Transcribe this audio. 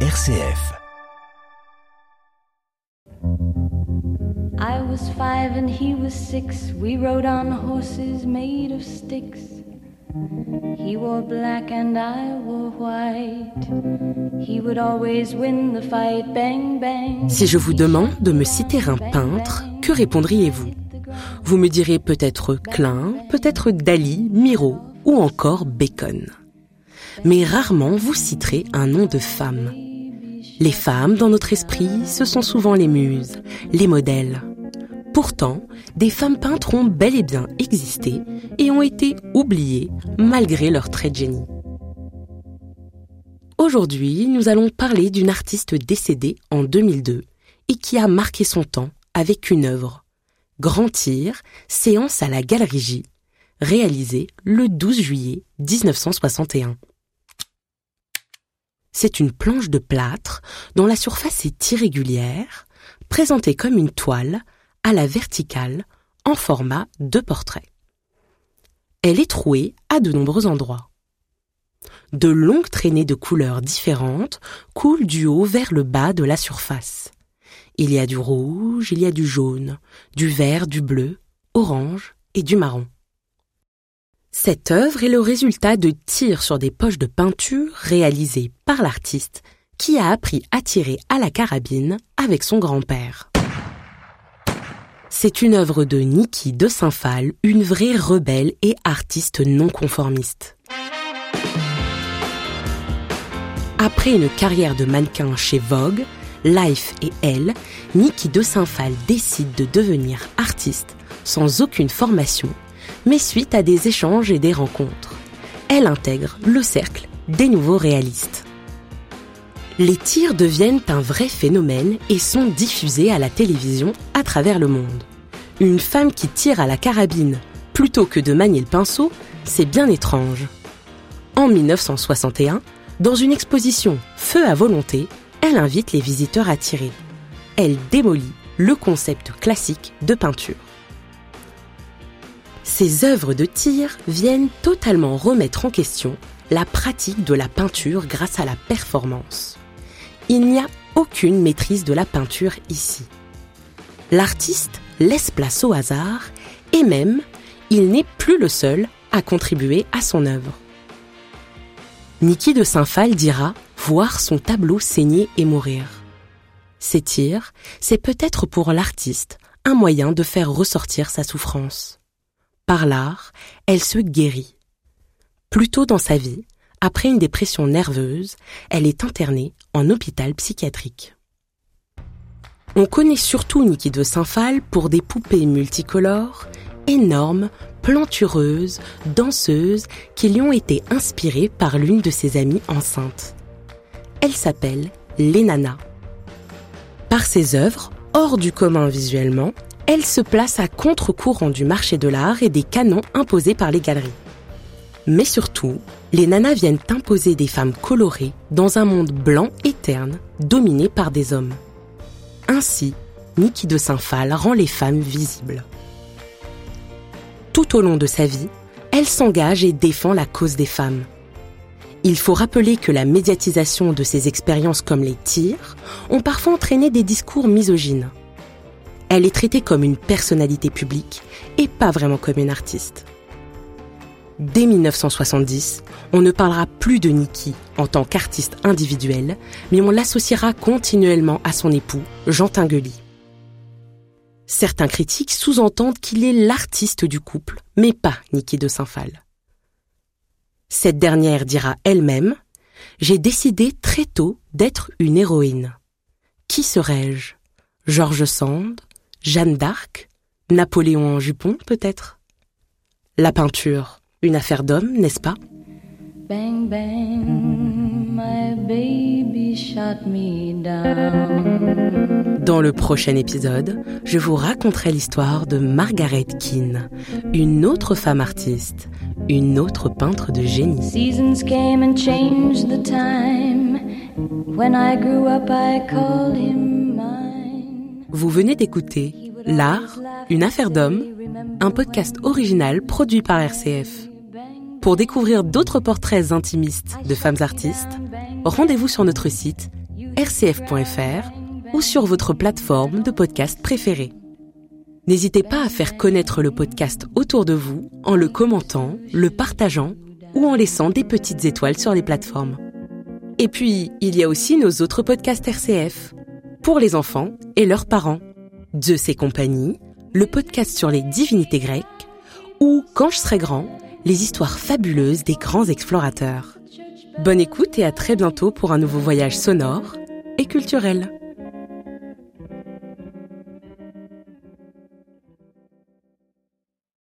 RCF. I was five and he was six. We rode on horses made of sticks. He wore black and I wore white. He would always win the fight. Bang, bang. Si je vous demande de me citer un peintre, que répondriez-vous? Vous me direz peut-être Klein, peut-être Dali, Miro ou encore Bacon. Mais rarement vous citerez un nom de femme. Les femmes, dans notre esprit, ce sont souvent les muses, les modèles. Pourtant, des femmes peintres ont bel et bien existé et ont été oubliées malgré leur trait de génie. Aujourd'hui, nous allons parler d'une artiste décédée en 2002 et qui a marqué son temps avec une œuvre, Grand Tir, séance à la Galerie J, réalisée le 12 juillet 1961. C'est une planche de plâtre dont la surface est irrégulière, présentée comme une toile à la verticale en format de portrait. Elle est trouée à de nombreux endroits. De longues traînées de couleurs différentes coulent du haut vers le bas de la surface. Il y a du rouge, il y a du jaune, du vert, du bleu, orange et du marron. Cette œuvre est le résultat de tirs sur des poches de peinture réalisées par l'artiste qui a appris à tirer à la carabine avec son grand-père. C'est une œuvre de Niki de Saint-Phal, une vraie rebelle et artiste non conformiste. Après une carrière de mannequin chez Vogue, Life et Elle, Niki de Saint-Phal décide de devenir artiste sans aucune formation, mais suite à des échanges et des rencontres. Elle intègre le cercle des nouveaux réalistes. Les tirs deviennent un vrai phénomène et sont diffusés à la télévision à travers le monde. Une femme qui tire à la carabine plutôt que de manier le pinceau, c'est bien étrange. En 1961, dans une exposition Feu à volonté, elle invite les visiteurs à tirer. Elle démolit le concept classique de peinture. Ces œuvres de tir viennent totalement remettre en question la pratique de la peinture grâce à la performance. Il n'y a aucune maîtrise de la peinture ici. L'artiste laisse place au hasard et même, il n'est plus le seul à contribuer à son œuvre. Niki de Saint-Phal dira voir son tableau saigner et mourir. Ces tirs, c'est peut-être pour l'artiste un moyen de faire ressortir sa souffrance. Par l'art, elle se guérit. Plus tôt dans sa vie, après une dépression nerveuse, elle est internée en hôpital psychiatrique. On connaît surtout Niki de Saint-Phal pour des poupées multicolores, énormes, plantureuses, danseuses qui lui ont été inspirées par l'une de ses amies enceintes. Elle s'appelle Lenana. Par ses œuvres, hors du commun visuellement, elle se place à contre-courant du marché de l'art et des canons imposés par les galeries. Mais surtout, les nanas viennent imposer des femmes colorées dans un monde blanc et terne, dominé par des hommes. Ainsi, Niki de Saint-Phal rend les femmes visibles. Tout au long de sa vie, elle s'engage et défend la cause des femmes. Il faut rappeler que la médiatisation de ces expériences comme les tirs ont parfois entraîné des discours misogynes. Elle est traitée comme une personnalité publique et pas vraiment comme une artiste. Dès 1970, on ne parlera plus de Nikki en tant qu'artiste individuelle, mais on l'associera continuellement à son époux, Jean Tinguely. Certains critiques sous-entendent qu'il est l'artiste du couple, mais pas Niki de Saint-Phal. Cette dernière dira elle-même J'ai décidé très tôt d'être une héroïne. Qui serais-je? George Sand Jeanne d'Arc Napoléon en jupon, peut-être? La peinture, une affaire d'homme, n'est-ce pas? Bang, bang, my baby shot me down. Dans le prochain épisode, je vous raconterai l'histoire de Margaret Keane, une autre femme artiste, une autre peintre de génie. Seasons came and changed the time. When I grew up, I called him mine. Vous venez d'écouter L'art, une affaire d'homme, un podcast original produit par RCF. Pour découvrir d'autres portraits intimistes de femmes artistes, rendez-vous sur notre site rcf.fr ou sur votre plateforme de podcast préférée. N'hésitez pas à faire connaître le podcast autour de vous en le commentant, le partageant ou en laissant des petites étoiles sur les plateformes. Et puis, il y a aussi nos autres podcasts RCF, pour les enfants et leurs parents. Zeus et compagnie, le podcast sur les divinités grecques, ou Quand je serai grand, les histoires fabuleuses des grands explorateurs. Bonne écoute et à très bientôt pour un nouveau voyage sonore et culturel.